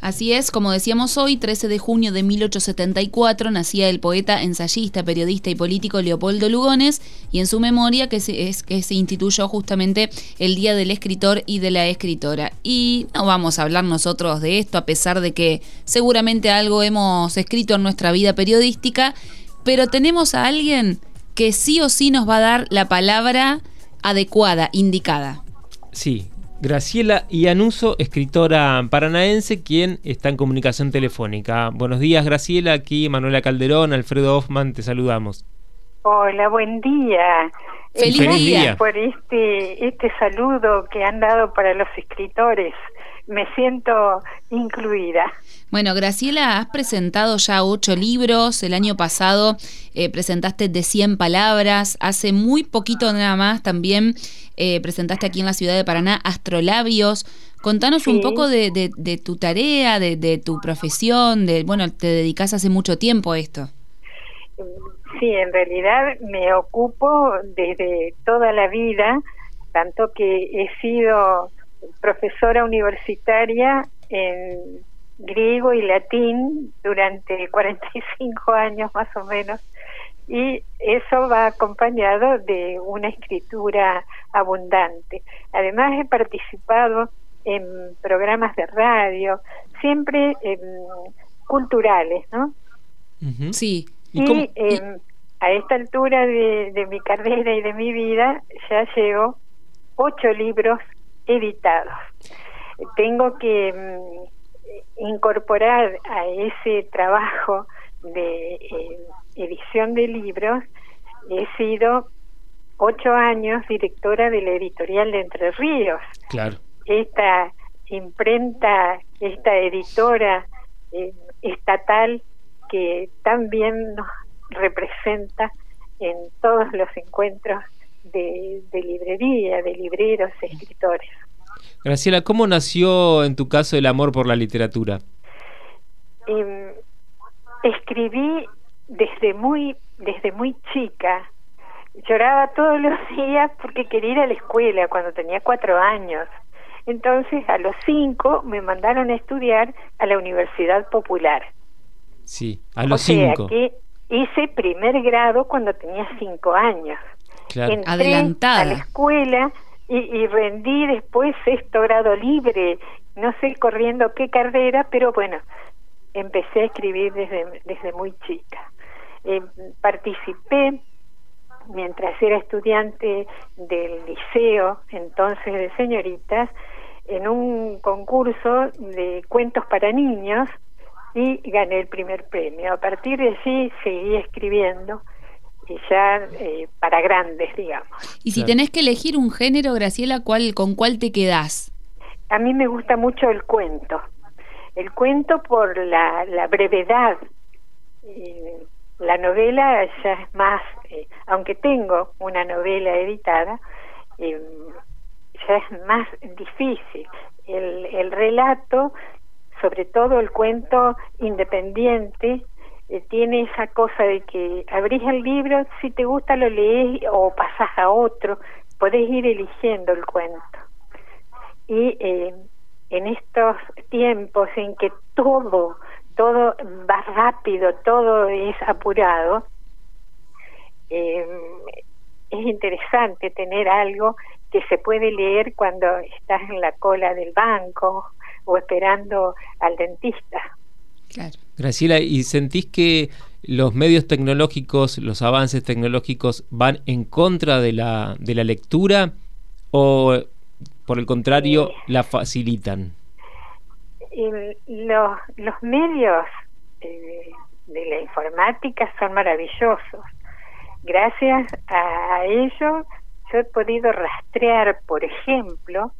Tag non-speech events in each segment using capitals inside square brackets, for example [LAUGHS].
Así es, como decíamos hoy, 13 de junio de 1874, nacía el poeta, ensayista, periodista y político Leopoldo Lugones, y en su memoria que se, es que se instituyó justamente el Día del Escritor y de la Escritora. Y no vamos a hablar nosotros de esto, a pesar de que seguramente algo hemos escrito en nuestra vida periodística, pero tenemos a alguien que sí o sí nos va a dar la palabra adecuada, indicada. Sí, Graciela Ianuso, escritora paranaense, quien está en comunicación telefónica. Buenos días, Graciela. Aquí Manuela Calderón, Alfredo Hoffman, te saludamos. Hola, buen día. Feliz, día. por este, este saludo que han dado para los escritores. Me siento incluida. Bueno, Graciela, has presentado ya ocho libros. El año pasado eh, presentaste de 100 palabras. Hace muy poquito nada más también eh, presentaste aquí en la ciudad de Paraná Astrolabios. Contanos un poco de, de, tu tarea, de, de, tu profesión. De, bueno, te dedicas hace mucho tiempo a esto. Sí, en realidad me ocupo desde toda la vida, tanto que he sido profesora universitaria en griego y latín durante [LAUGHS] 45 años más o menos y eso va acompañado de una escritura abundante. Además he participado en programas de radio, siempre culturales, ¿no? Sí. Y, em, a esta altura de, de mi carrera y de mi vida ya llevo ocho libros editados. Tengo que incorporar a ese trabajo de eh, edición de libros, he sido ocho años directora de la editorial de Entre Ríos. Claro. Esta imprenta, esta editora eh, estatal que también nos representa en todos los encuentros de, de librería, de libreros, escritores. Graciela, ¿cómo nació en tu caso el amor por la literatura? Em, escribí desde muy, desde muy chica. Lloraba todos los [LAUGHS] días porque quería ir a la escuela cuando tenía cuatro años. Entonces, a los cinco me mandaron a estudiar a la Universidad Popular. Sí, a los cinco. que hice primer grado cuando tenía cinco años. Claro. Adelantada. a la escuela y, rendí después sexto grado libre, no sé corriendo qué carrera, pero bueno, empecé a escribir desde, desde muy chica. Eh, participé mientras era estudiante del liceo, entonces de señoritas, en un concurso de cuentos para niños y gané el primer premio. A partir de allí seguí escribiendo ya eh, para grandes, digamos. Y si tenés que elegir un género, Graciela, ¿cuál, ¿con cuál te quedás? A mí me gusta mucho el cuento. El cuento por la, la brevedad. la novela ya es más, eh, aunque tengo una novela editada, eh, ya es más difícil. El, el relato, sobre todo el cuento independiente, eh, tiene esa cosa de que abrís el libro, si te gusta lo lees o pasas a otro, podés ir eligiendo el cuento. Y eh, en estos tiempos en que todo, todo va rápido, todo es apurado, eh, es interesante tener algo que se puede leer cuando estás en la cola del banco o esperando al dentista. Graciela, ¿y sentís que los medios tecnológicos, los avances tecnológicos van en contra de la, de la lectura o por el contrario la facilitan? los, los medios eh, de la informática son maravillosos. Gracias a ello yo he podido rastrear, por ejemplo,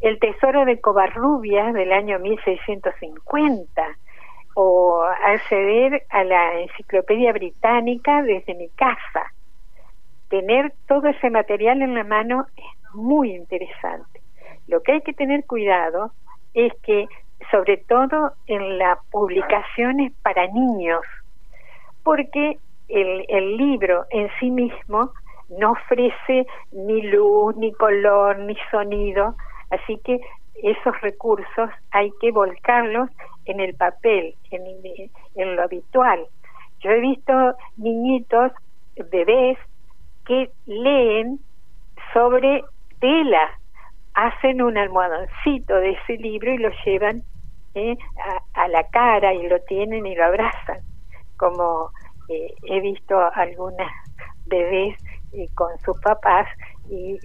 el tesoro de Covarrubias del año 1650 o acceder a la enciclopedia británica desde mi casa. Tener todo ese material en la mano es muy interesante. Lo que hay que tener cuidado es que, sobre todo en las publicaciones para niños, porque el, el libro en sí mismo no ofrece ni luz, ni color, ni sonido, así que esos recursos hay que volcarlos en el papel, en, lo habitual. Yo he visto niñitos, bebés, que leen sobre tela, hacen un almohadoncito de ese libro y lo llevan ¿eh? a, la cara y lo tienen y lo abrazan, como eh, he visto algunas bebés eh, con sus papás y,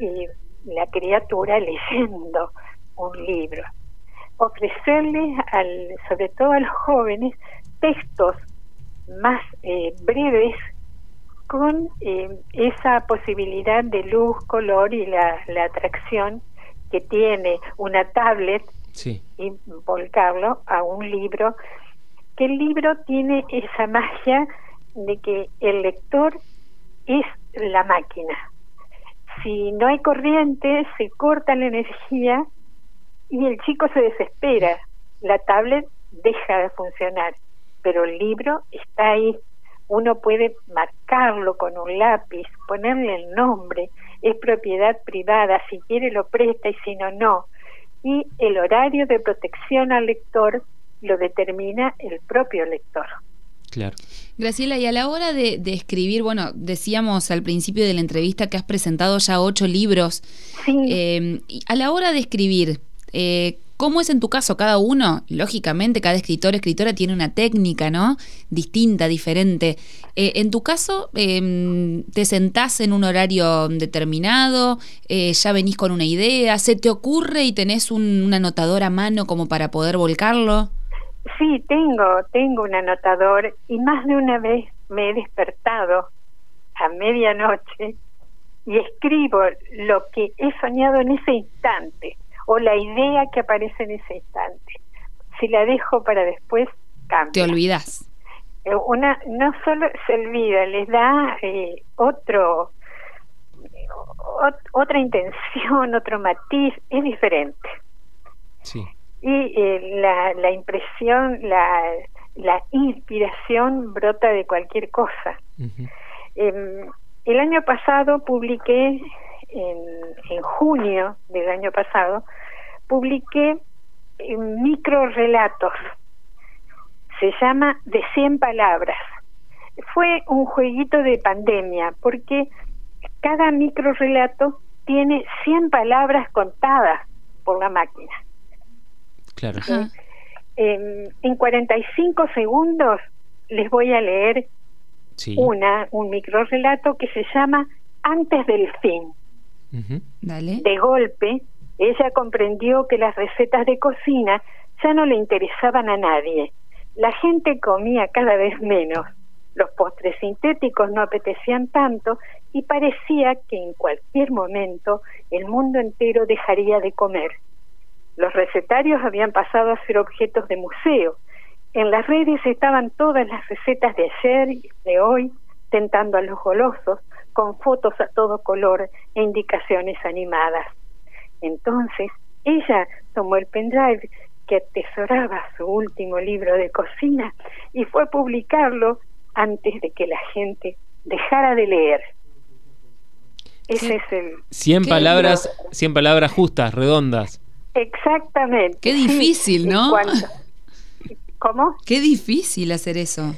la criatura [LAUGHS] leyendo un libro. Ofrecerles, al, sobre todo a los jóvenes, textos más breves con esa posibilidad de luz, color y la atracción que tiene una tablet y volcarlo a un libro, que el libro tiene esa magia de que el lector es la máquina. Si no hay corriente, se corta la energía y el chico se desespera. La tablet deja de funcionar, pero el libro está ahí. Uno puede marcarlo con un lápiz, ponerle el nombre, es propiedad privada, si quiere lo presta y si no, no y el horario de protección al lector lo determina el propio lector. Claro. Graciela, y a la hora de, escribir, bueno, decíamos al principio de la entrevista que has presentado ya ocho libros. Sí. Eh, a la hora de escribir, eh, ¿Cómo es en tu caso cada uno? Lógicamente, cada escritor, escritora tiene una técnica, ¿no? Distinta, diferente. Eh, en tu caso, em, ¿te sentás en un horario determinado? Eh, ¿Ya venís con una idea? ¿Se te ocurre y tenés un, anotador a mano como para poder volcarlo? Sí, tengo, tengo un anotador y más de una vez me he despertado a medianoche y escribo lo que he soñado en ese instante o la idea que aparece en ese instante. Si la dejo para después, cambia. Te olvidas. Eh, una, no solo se olvida, les da eh, otro, otra intención, [LAUGHS] otro matiz, es diferente. Sí. Y eh, la, la impresión, la, la inspiración brota de cualquier cosa. Em, el año pasado publiqué en, junio del año pasado, publiqué micro relatos. Se llama De 100 palabras. Fue un jueguito de pandemia porque cada micro relato tiene 100 palabras contadas por la máquina. Claro. Eh, en 45 segundos les voy a leer una un micro relato que se llama Antes del fin. De golpe, ella comprendió que las recetas de cocina ya no le interesaban a nadie. La gente comía cada vez menos. Los postres sintéticos no apetecían tanto y parecía que en cualquier momento el mundo entero dejaría de comer. Los recetarios habían pasado a ser objetos de museo. En las redes estaban todas las recetas de ayer y de hoy, tentando a los golosos, con fotos a todo color e indicaciones animadas. Entonces, ella tomó el pendrive que atesoraba su último libro de cocina y fue a publicarlo antes de que la gente dejara de leer. Ese es el 100 palabras, 100 palabras justas, redondas. Exactamente. Qué difícil, ¿no? ¿Cómo? Qué difícil hacer eso.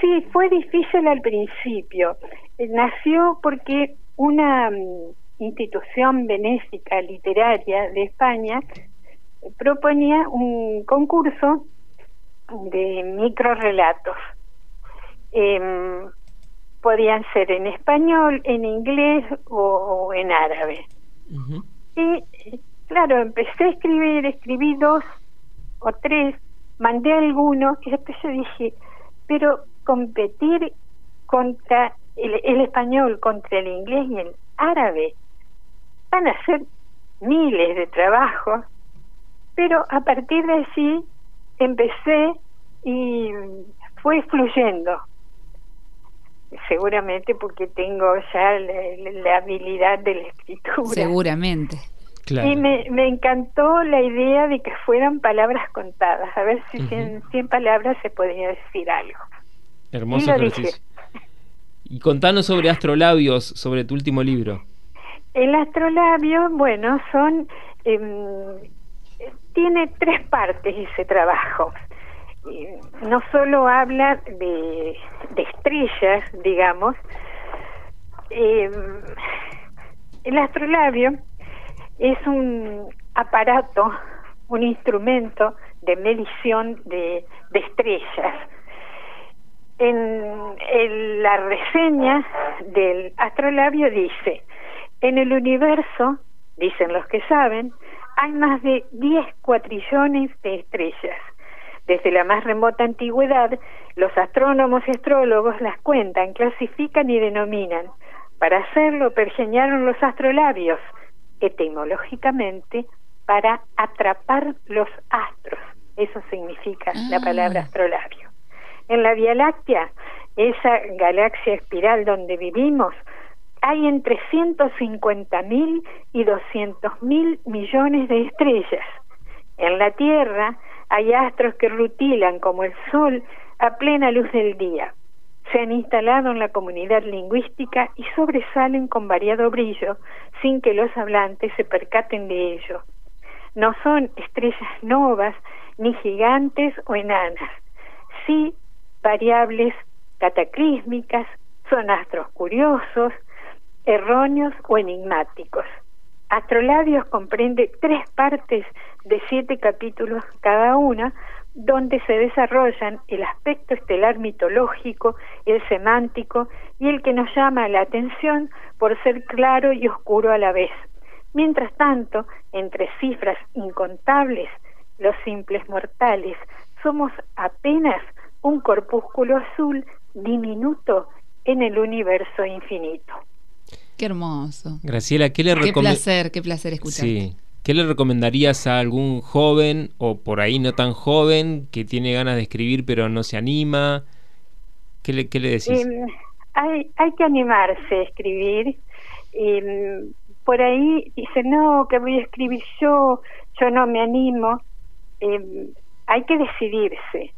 Sí, fue difícil al principio. Nació porque una mm, institución benéfica literaria de España proponía un concurso de microrelatos. Eh, podían ser en español, en inglés o, en árabe. Y claro, empecé a escribir, escribí dos o tres, mandé algunos y después yo dije, pero competir contra el, español, contra el inglés y el árabe, van a ser miles de trabajos, pero a partir de allí empecé y fue fluyendo. Seguramente porque tengo ya la, habilidad de la escritura. Seguramente. Y me, me, encantó la idea de que fueran palabras contadas, a ver si en 100 palabras se podía decir algo. Hermoso ejercicio. Y contanos sobre astrolabios, sobre tu último libro. El astrolabio, bueno, son em, tiene tres partes ese trabajo. no solo habla de, estrellas, digamos, eh, el astrolabio es un aparato, un instrumento de medición de, estrellas. En, la reseña del astrolabio dice, en el universo, dicen los que saben, hay más de 10 cuatrillones de estrellas. Desde la más remota antigüedad, los astrónomos y astrólogos las cuentan, clasifican y denominan. Para hacerlo pergeñaron los astrolabios, etimológicamente, para atrapar los astros. Eso significa la ah. palabra astrolabio. En la Vía Láctea, esa galaxia espiral donde vivimos, hay entre 150 mil y 200 mil millones de estrellas. En la Tierra hay astros que rutilan como el Sol a plena luz del día. Se han instalado en la comunidad lingüística y sobresalen con variado brillo sin que los hablantes se percaten de ello. No son estrellas novas, ni gigantes o enanas, sí variables cataclísmicas, son astros curiosos, erróneos o enigmáticos. Astrolabios comprende tres partes de siete capítulos cada una, donde se desarrollan el aspecto estelar mitológico, el semántico y el que nos llama la atención por ser claro y oscuro a la vez. Mientras tanto, entre cifras incontables, los simples mortales somos apenas un corpúsculo azul diminuto en el universo infinito. Qué hermoso. Graciela, ¿qué le Qué placer, qué placer escuchar. Sí. ¿Qué le recomendarías a algún joven o por ahí no tan joven que tiene ganas de escribir pero no se anima? ¿Qué le, qué le decís? Em, hay, hay que animarse a escribir. Em, por ahí dice, no, que voy a escribir yo, yo no me animo. Em, hay que decidirse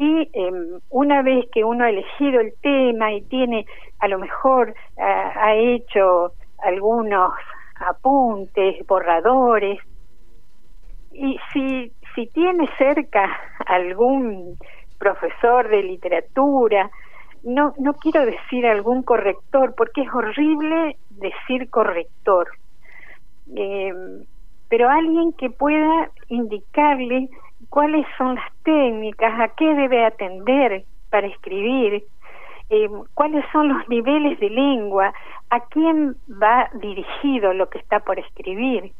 y em, una vez que uno ha elegido el tema y tiene a lo mejor ha hecho algunos apuntes, borradores, y si, si tiene cerca algún profesor de literatura, no, no quiero decir algún corrector, porque es horrible decir corrector, em, pero alguien que pueda indicarle cuáles son las técnicas, a qué debe atender para escribir, eh, cuáles son los niveles de lengua, a quién va dirigido lo que está por escribir,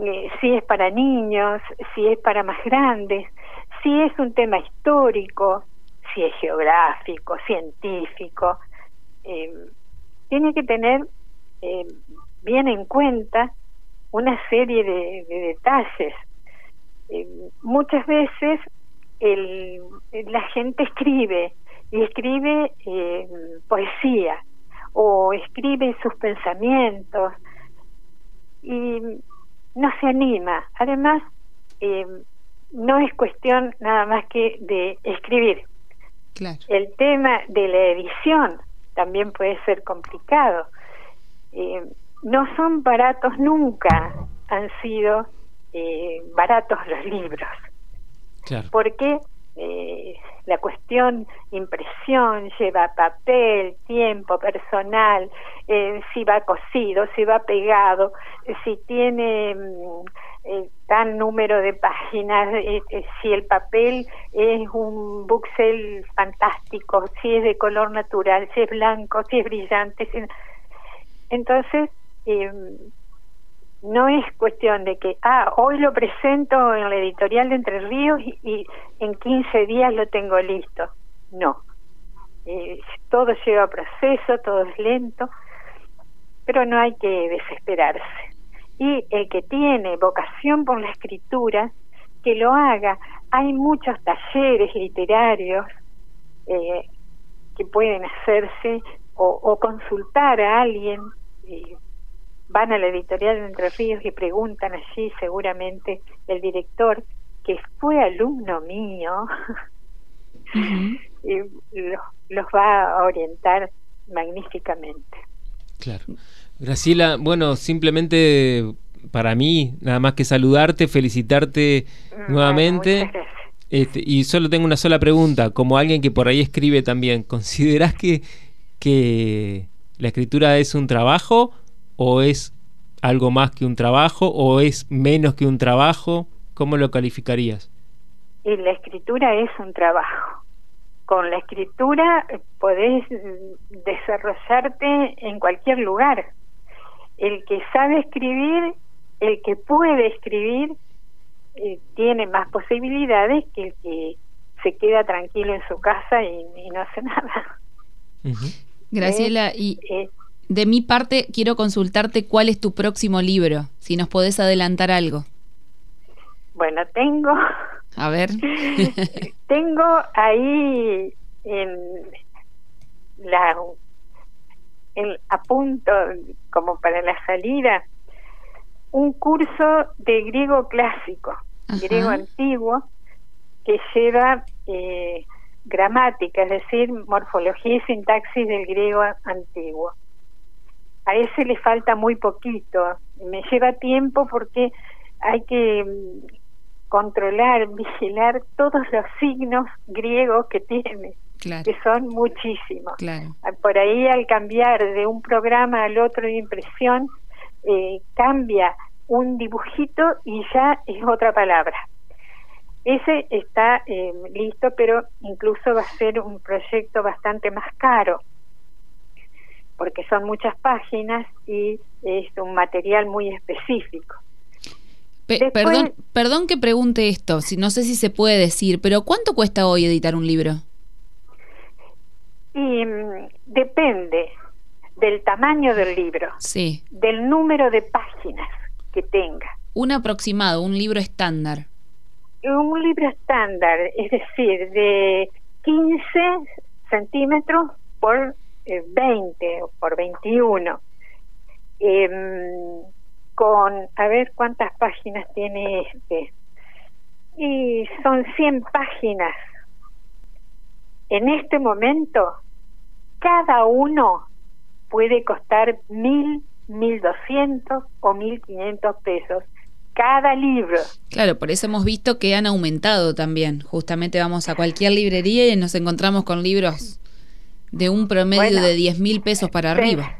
eh, si es para niños, si es para más grandes, si es un tema histórico, si es geográfico, científico. Eh, tiene que tener bien en cuenta una serie de detalles eh, muchas veces el, la gente escribe y escribe eh, poesía o escribe sus pensamientos y no se anima. Además, eh, no es cuestión nada más que de escribir. El tema de la edición también puede ser complicado. no son baratos nunca, han sido eh, baratos [LAUGHS] los libros. Porque eh, la cuestión impresión lleva papel, tiempo, personal, eh, si va cosido, si va pegado, si tiene mm, tan número de páginas, si el papel es un buxel fantástico, si es de color natural, si es blanco, si es brillante. Entonces, no es cuestión de que, ah, hoy lo presento en la editorial de Entre Ríos y, en 15 días lo tengo listo. No. Eh, todo lleva proceso, todo es lento, pero no hay que desesperarse. Y el que tiene vocación por la escritura, que lo haga. Hay muchos talleres literarios eh, que pueden hacerse o, consultar a alguien. Eh, van a la editorial de Entre Ríos y preguntan allí seguramente el director que fue alumno mío [LAUGHS] y los, va a orientar magníficamente. Claro. Graciela, bueno, simplemente para mí nada más que saludarte, felicitarte nuevamente. Este, y solo tengo una sola pregunta, como alguien que por ahí escribe también, ¿considerás que, que la escritura es un trabajo o es algo más que un trabajo o es menos que un trabajo? ¿Cómo lo calificarías? Y la escritura es un trabajo. Con la escritura podés desarrollarte en cualquier lugar. El que sabe escribir, el que puede escribir, eh, tiene más posibilidades que el que se queda tranquilo en su casa y, no hace [LAUGHS] nada. Graciela, eh, y eh, de mi parte quiero consultarte cuál es tu próximo libro, si nos podés adelantar algo. Bueno, tengo... A ver. [LAUGHS] tengo ahí en la el, a punto como para la salida un curso de griego clásico, griego antiguo, que lleva eh, gramática, es decir, morfología y sintaxis del griego antiguo. A ese le falta muy poquito, me lleva tiempo porque hay que mm, controlar, [LAUGHS] vigilar todos los signos griegos que tiene, que son muchísimos. Por ahí al cambiar de un programa al otro de impresión, eh, cambia un dibujito y ya es otra palabra. Ese está eh, listo, pero incluso va a ser un proyecto bastante más caro, porque son muchas páginas y es un material muy específico. perdón, perdón que pregunte esto, si no sé si se puede decir, pero ¿cuánto cuesta hoy editar un libro? Y mm, depende del tamaño del libro, sí. del número de páginas que tenga. Un aproximado, un libro estándar. Un libro estándar, es decir, de 15 centímetros por 20 eh, o por 21. Em, con, a ver cuántas páginas tiene este. Y son 100 páginas. En este momento, cada uno puede costar mil, mil doscientos o mil quinientos pesos cada libro. Claro, por eso hemos visto que han aumentado también. Justamente vamos a cualquier librería y nos encontramos con libros de un promedio de diez mil pesos para arriba.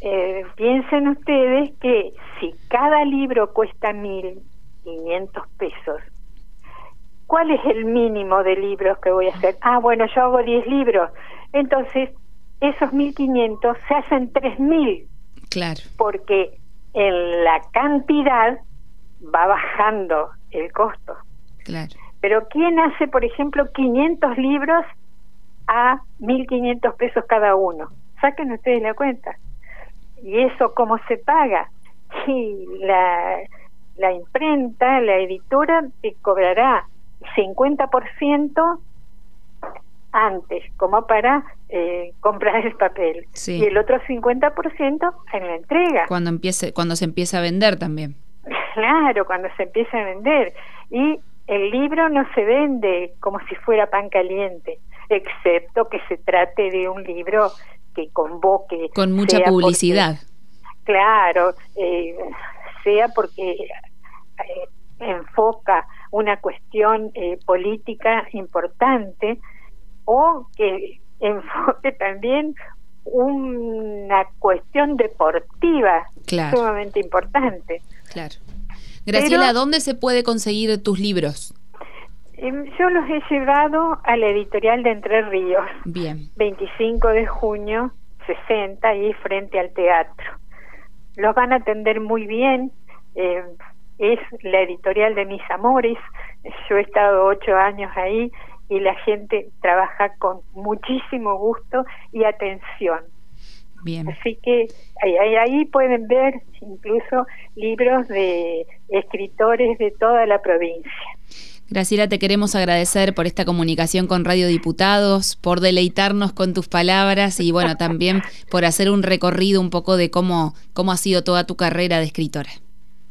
Eh, piensen ustedes que si cada libro cuesta mil quinientos pesos, ¿cuál es el mínimo de libros que voy a hacer? Ah, bueno, yo hago diez libros. Entonces, esos 1.500 se hacen 3.000. Claro. Porque en la cantidad va bajando el costo. Claro. Pero ¿quién hace, por ejemplo, 500 libros a 1.500 pesos cada uno? Saquen ustedes la cuenta. ¿Y eso cómo se paga? [LAUGHS] Y la, la imprenta, la editora, te cobrará 50% antes, como para eh, comprar el papel. Y el otro 50% en la entrega. Cuando, empiece, cuando se empieza a vender también. [LAUGHS] Claro, cuando se empieza a vender. Y el libro no se vende como si fuera pan caliente, excepto que se trate de un libro que convoque. Con mucha publicidad. claro, eh, sea porque eh, enfoca una cuestión política importante o que enfoque también una cuestión deportiva sumamente importante. Claro. Graciela, ¿dónde se puede conseguir tus libros? Em, yo los he llevado a la editorial de Entre Ríos. Bien. 25 de junio, 60, ahí frente al teatro. Los van a atender muy bien. Eh, es la editorial de mis amores. Yo he estado ocho años ahí y la gente trabaja con muchísimo gusto y atención. Bien. Así que ahí, ahí, pueden ver incluso libros de escritores de toda la provincia. Graciela, te queremos agradecer por esta comunicación con Radio Diputados, por deleitarnos con tus palabras y bueno, también por hacer un recorrido un poco de cómo, cómo ha sido toda tu carrera de escritora.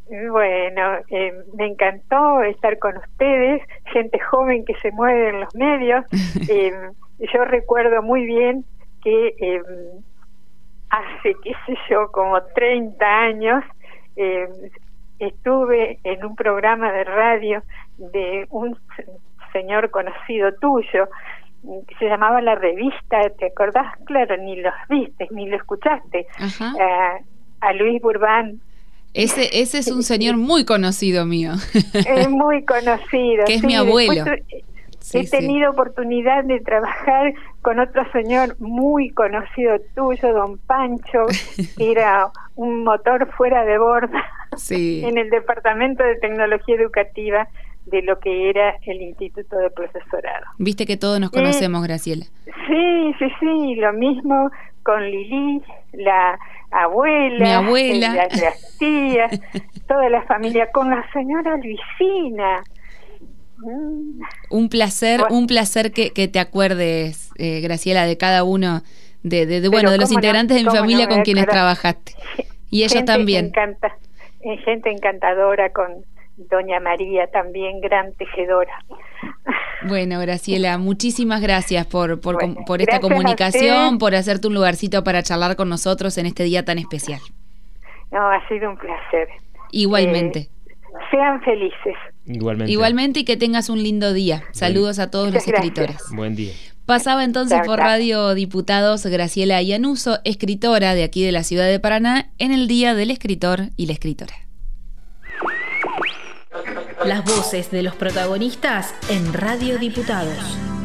Bueno, eh, me encantó estar con ustedes, gente joven que se mueve en los medios. [LAUGHS] Eh, yo recuerdo muy bien que eh, hace, qué sé yo, como 30 años, estuve en un programa de radio de un señor conocido tuyo se llamaba La Revista, ¿te acordás? Claro, ni los viste, ni lo escuchaste. Eh, a Luis Burbán. Ese, ese es un señor muy conocido mío. [LAUGHS] Es muy conocido. que es mi abuelo. he tenido oportunidad de trabajar con otro señor muy conocido tuyo, don Pancho, [LAUGHS] que era un motor fuera de borda en el Departamento de Tecnología Educativa de lo que era el Instituto de Profesorado. Viste que todos nos conocemos, Graciela. Sí, sí, sí, lo mismo con Lili, la abuela, Mi abuela. las tías, [LAUGHS] toda la familia, con la señora Luisina. Mm. Un placer, un placer que, que te acuerdes, eh, Graciela, de cada uno de, de, bueno de los integrantes de mi familia con quienes trabajaste. Y ella también. Encanta, eh, gente encantadora con doña María, también gran tejedora. Bueno, Graciela, muchísimas gracias por, por, por esta comunicación, por hacerte un lugarcito para charlar con nosotros en este día tan especial. No, ha sido un placer. Igualmente. Eh, sean felices. Igualmente. Igualmente y que tengas un lindo día. Saludos a todos los escritores. Buen día. Pasaba entonces por Radio Diputados Graciela Iannuso, escritora de aquí de la ciudad de Paraná, en el Día del Escritor y la Escritora. Las voces de los protagonistas en Radio Diputados.